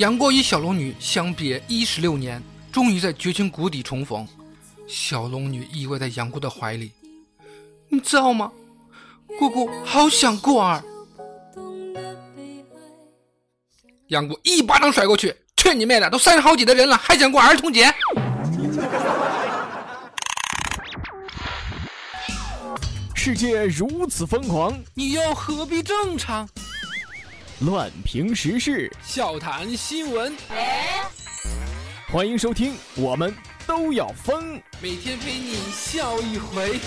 杨过与小龙女相别一十六年，终于在绝情谷底重逢。小龙女依偎在杨过的怀里，你知道吗？姑姑好想过儿。杨过一巴掌甩过去，去你妹的！都三十好几的人了，还想过儿童节？世界如此疯狂，你又何必正常？乱评时事，笑谈新闻，欢迎收听，我们都要疯。每天陪你笑一回。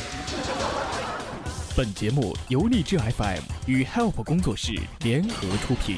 本节目由励志 FM 与 Help 工作室联合出品。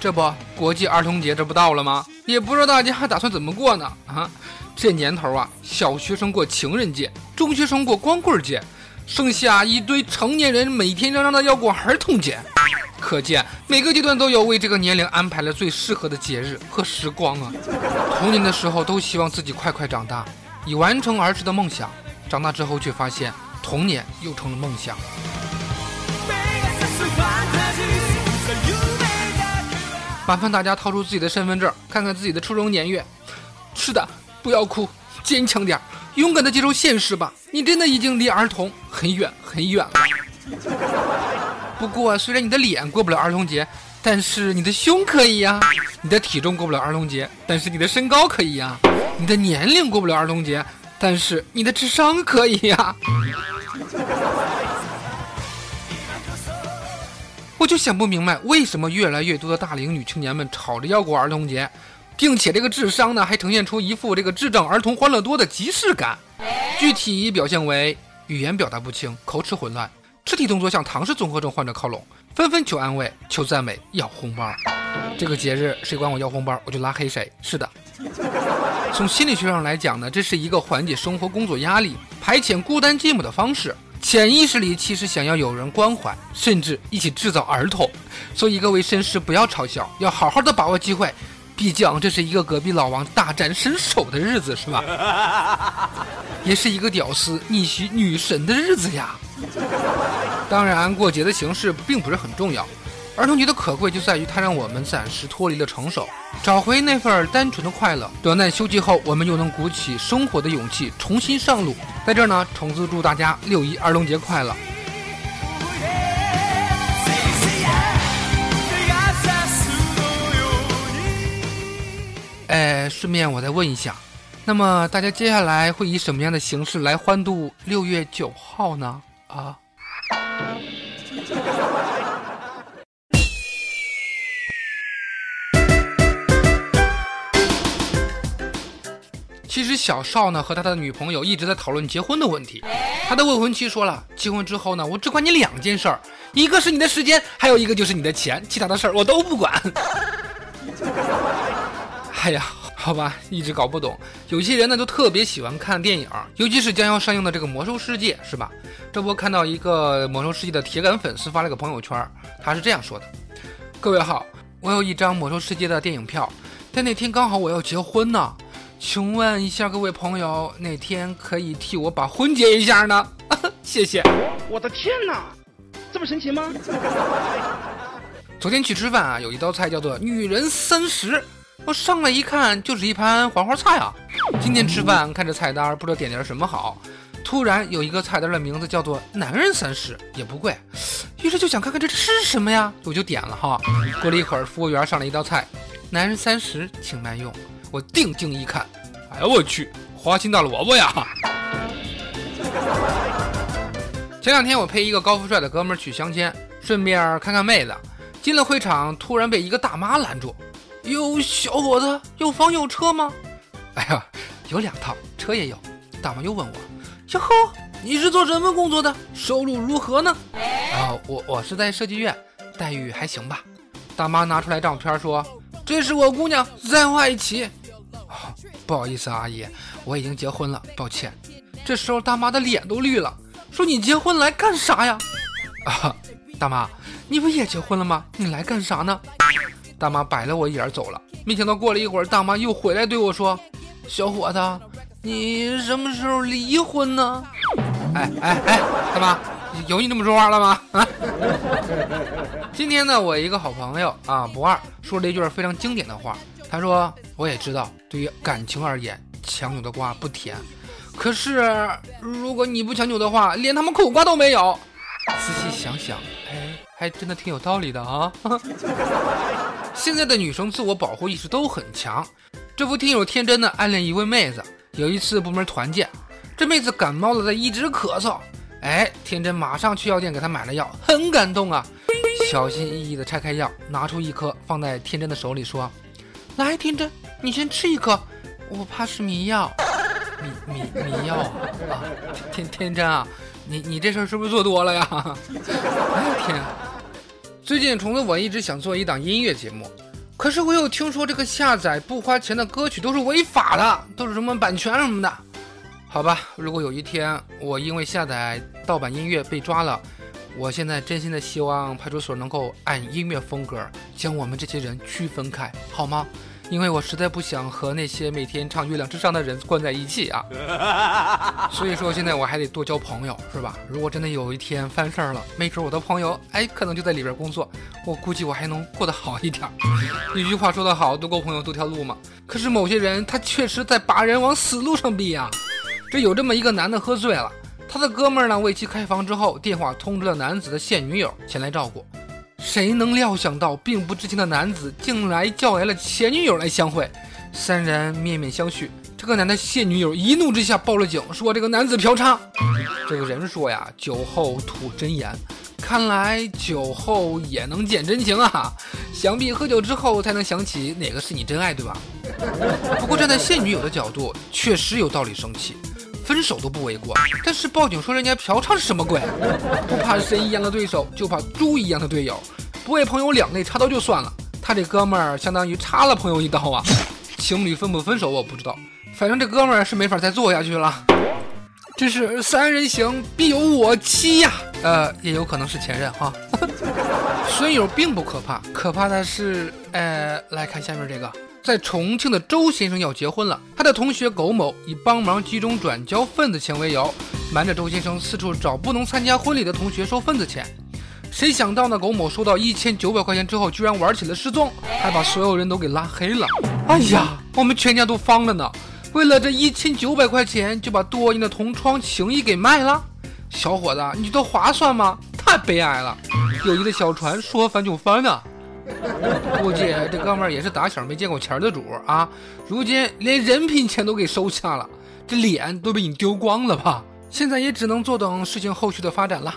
这不，国际儿童节这不到了吗？也不知道大家还打算怎么过呢？啊，这年头啊，小学生过情人节，中学生过光棍节，剩下一堆成年人每天嚷嚷的要过儿童节。可见每个阶段都有为这个年龄安排了最适合的节日和时光啊。童年的时候都希望自己快快长大，以完成儿时的梦想；长大之后却发现童年又成了梦想。麻烦大家掏出自己的身份证，看看自己的出生年月。是的，不要哭，坚强点，勇敢的接受现实吧。你真的已经离儿童很远很远了。不过，虽然你的脸过不了儿童节，但是你的胸可以呀；你的体重过不了儿童节，但是你的身高可以呀；你的年龄过不了儿童节，但是你的智商可以呀。我就想不明白，为什么越来越多的大龄女青年们吵着要过儿童节，并且这个智商呢，还呈现出一副这个智障儿童欢乐多的即视感。具体表现为语言表达不清、口齿混乱、肢体动作向唐氏综合症患者靠拢，纷纷求安慰、求赞美、要红包。这个节日谁管我要红包，我就拉黑谁。是的，从心理学上来讲呢，这是一个缓解生活工作压力、排遣孤单寂寞的方式。潜意识里其实想要有人关怀，甚至一起制造儿童。所以各位绅士不要嘲笑，要好好的把握机会。毕竟这是一个隔壁老王大展身手的日子，是吧？也是一个屌丝逆袭女神的日子呀。当然，过节的形式并不是很重要。儿童节的可贵就在于它让我们暂时脱离了成熟，找回那份单纯的快乐。短暂休息后，我们又能鼓起生活的勇气，重新上路。在这儿呢，虫子祝大家六一儿童节快乐！哎，顺便我再问一下，那么大家接下来会以什么样的形式来欢度六月九号呢？啊？其实小邵呢和他的女朋友一直在讨论结婚的问题。他的未婚妻说了，结婚之后呢，我只管你两件事儿，一个是你的时间，还有一个就是你的钱，其他的事儿我都不管。哎呀，好吧，一直搞不懂。有些人呢都特别喜欢看电影，尤其是将要上映的这个《魔兽世界》，是吧？这不看到一个《魔兽世界》的铁杆粉丝发了个朋友圈，他是这样说的：“各位好，我有一张《魔兽世界》的电影票，但那天刚好我要结婚呢。”请问一下各位朋友，哪天可以替我把婚结一下呢？谢谢。我的天哪，这么神奇吗？昨天去吃饭啊，有一道菜叫做“女人三十”，我上来一看就是一盘黄花菜啊。今天吃饭看着菜单，不知道点点什么好。突然有一个菜单的名字叫做“男人三十”，也不贵，于是就想看看这是什么呀，我就点了哈。过了一会儿，服务员上了一道菜，“男人三十，请慢用”。我定睛一看，哎呀，我去，花心大萝卜呀！前两天我陪一个高富帅的哥们去相亲，顺便看看妹子。进了会场，突然被一个大妈拦住：“哟，小伙子，有房有车吗？”“哎呀，有两套，车也有。”大妈又问我：“哟呵，你是做什么工作的？收入如何呢？”“啊，我我是在设计院，待遇还行吧。”大妈拿出来照片说：“这是我姑娘，在外企。”“不好意思，阿姨，我已经结婚了，抱歉。”这时候大妈的脸都绿了。说你结婚来干啥呀？啊，大妈，你不也结婚了吗？你来干啥呢？大妈白了我一眼走了。没想到过了一会儿，大妈又回来对我说：“小伙子，你什么时候离婚呢？”哎哎哎，大妈，有你这么说话了吗？啊！今天呢，我一个好朋友啊，不二说了一句非常经典的话。他说：“我也知道，对于感情而言，强扭的瓜不甜。”可是，如果你不强扭的话，连他们苦瓜都没有。仔细想想，哎，还真的挺有道理的啊。现在的女生自我保护意识都很强。这不听友天真的暗恋一位妹子，有一次部门团建，这妹子感冒了，在一直咳嗽。哎，天真马上去药店给她买了药，很感动啊。小心翼翼的拆开药，拿出一颗放在天真的手里，说：“来，天真，你先吃一颗，我怕是迷药。”迷迷迷药啊！天天真啊，你你这事儿是不是做多了呀？哎呀天！最近虫子我一直想做一档音乐节目，可是我又听说这个下载不花钱的歌曲都是违法的，都是什么版权什么的。好吧，如果有一天我因为下载盗版音乐被抓了，我现在真心的希望派出所能够按音乐风格将我们这些人区分开，好吗？因为我实在不想和那些每天唱《月亮之上》的人关在一起啊，所以说现在我还得多交朋友，是吧？如果真的有一天犯事儿了，没准我的朋友哎，可能就在里边工作，我估计我还能过得好一点。一句话说得好，多够朋友多条路嘛。可是某些人他确实在把人往死路上逼啊。这有这么一个男的喝醉了，他的哥们儿呢为其开房之后，电话通知了男子的现女友前来照顾。谁能料想到，并不知情的男子竟然叫来了前女友来相会，三人面面相觑。这个男的现女友一怒之下报了警，说这个男子嫖娼。这个人说呀，酒后吐真言，看来酒后也能见真情啊！想必喝酒之后才能想起哪个是你真爱，对吧？不过站在现女友的角度，确实有道理生气。分手都不为过，但是报警说人家嫖娼是什么鬼？不怕神一样的对手，就怕猪一样的队友。不为朋友两肋插刀就算了，他这哥们儿相当于插了朋友一刀啊！情侣分不分手我不知道，反正这哥们儿是没法再做下去了。这是三人行必有我妻呀，呃，也有可能是前任哈。损友并不可怕，可怕的是，呃，来看下面这个。在重庆的周先生要结婚了，他的同学苟某以帮忙集中转交份子钱为由，瞒着周先生四处找不能参加婚礼的同学收份子钱。谁想到呢？苟某收到一千九百块钱之后，居然玩起了失踪，还把所有人都给拉黑了。哎呀，我们全家都慌了呢！为了这一千九百块钱，就把多年的同窗情谊给卖了？小伙子，你觉得划算吗？太悲哀了！友谊的小船说翻就翻啊！估计这哥们儿也是打小没见过钱的主啊，如今连人品钱都给收下了，这脸都被你丢光了吧？现在也只能坐等事情后续的发展了。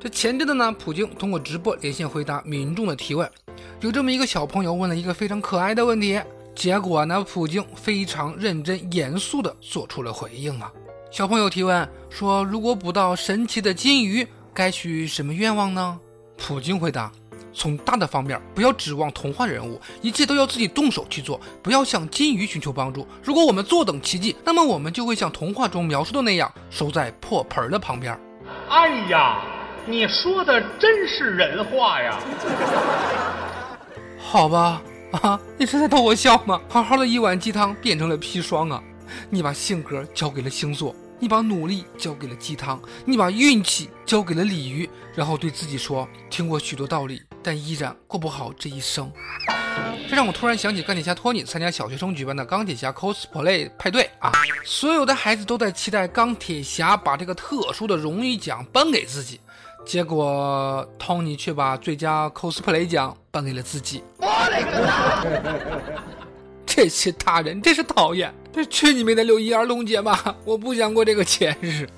这前阵子呢，普京通过直播连线回答民众的提问，有这么一个小朋友问了一个非常可爱的问题，结果呢，普京非常认真严肃的做出了回应啊。小朋友提问说：“如果捕到神奇的金鱼，该许什么愿望呢？”普京回答。从大的方面，不要指望童话人物，一切都要自己动手去做。不要向金鱼寻求帮助。如果我们坐等奇迹，那么我们就会像童话中描述的那样，守在破盆的旁边。哎呀，你说的真是人话呀！好吧，啊，你是在逗我笑吗？好好的一碗鸡汤变成了砒霜啊！你把性格交给了星座。你把努力交给了鸡汤，你把运气交给了鲤鱼，然后对自己说：“听过许多道理，但依然过不好这一生。”这让我突然想起钢铁侠托尼参加小学生举办的钢铁侠 cosplay 派对啊，所有的孩子都在期待钢铁侠把这个特殊的荣誉奖颁给自己，结果托尼却把最佳 cosplay 奖颁给了自己。我勒个擦！这些大人真是讨厌！这去你妹的六一儿童节吧！我不想过这个节日。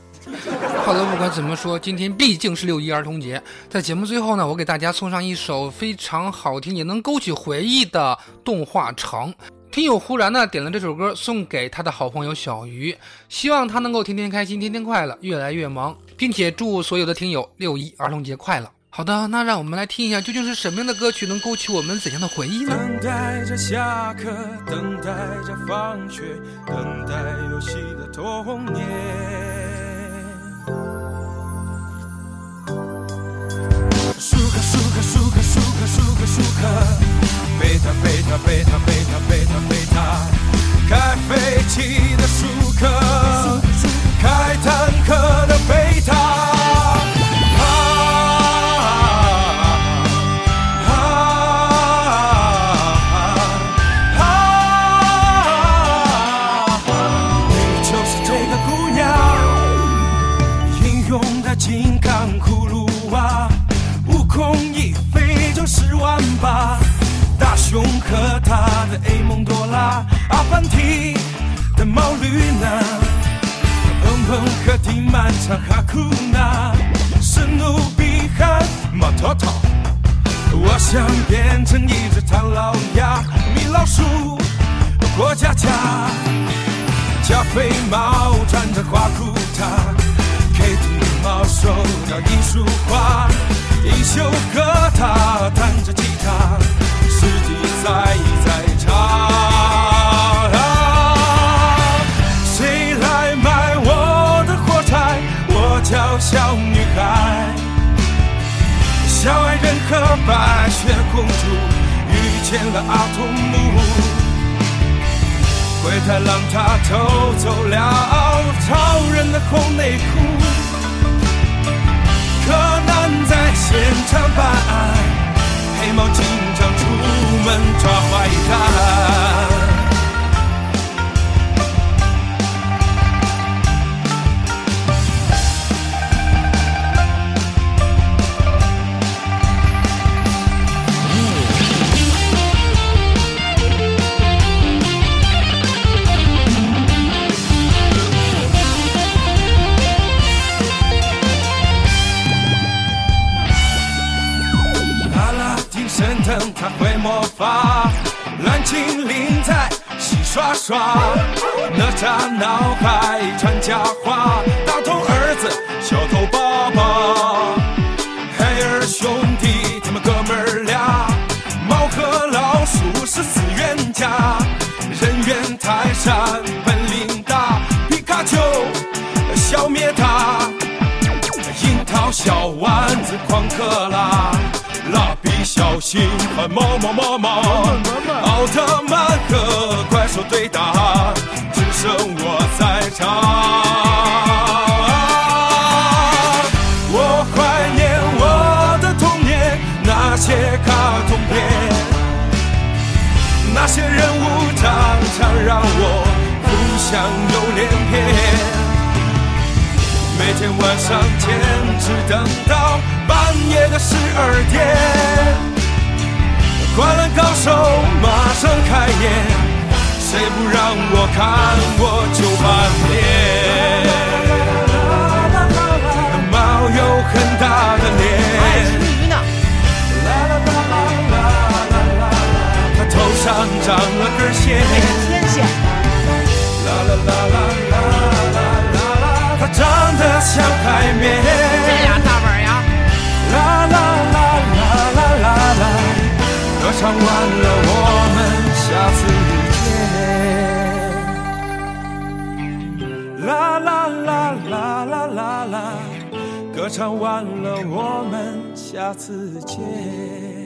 好了，不管怎么说，今天毕竟是六一儿童节，在节目最后呢，我给大家送上一首非常好听也能勾起回忆的动画城。听友忽然呢点了这首歌送给他的好朋友小鱼，希望他能够天天开心，天天快乐，越来越忙，并且祝所有的听友六一儿童节快乐。好的，那让我们来听一下，究竟是什么样的歌曲能勾起我们怎样的回忆呢？等待着下课，等待着放学，等待游戏的童年。舒克、舒克、舒克、舒克、舒克、舒克，贝塔、贝塔、贝塔、贝塔、贝塔、贝塔，开飞机的舒克，开坦克的贝塔。和迪曼唱哈库纳，史努比和马托托。我想变成一只唐老鸭，米老鼠，过家家。加菲猫穿着花裤衩，Kitty 猫手摇艺术画，一休和他弹着吉他，世纪在在唱。小矮人和白雪公主遇见了阿童木。灰太狼他偷走了超人的红内裤，柯南在现场办案，黑猫警长出门抓坏蛋。神灯他会魔法，蓝精灵在洗刷刷，哪吒闹海传佳话，大头儿子小头爸爸，海尔兄弟他们哥们俩，猫和老鼠是死冤家，人猿泰山本领大，皮卡丘消灭他。樱桃小丸子狂克拉，蜡笔小心和毛毛毛毛，奥特曼和怪兽对打，只剩我在场。我怀念我的童年，那些卡通片，那些人物常常让我浮想流连篇。每天晚上坚持等到半夜的十二点，灌篮高手马上开演，谁不让我看我就翻脸。猫有很大的脸，他头上长了根线，长得像海绵。这俩大本呀，啦啦啦啦啦啦啦，歌唱完了，我们下次见。啦啦啦啦啦啦啦，歌唱完了，我们下次见。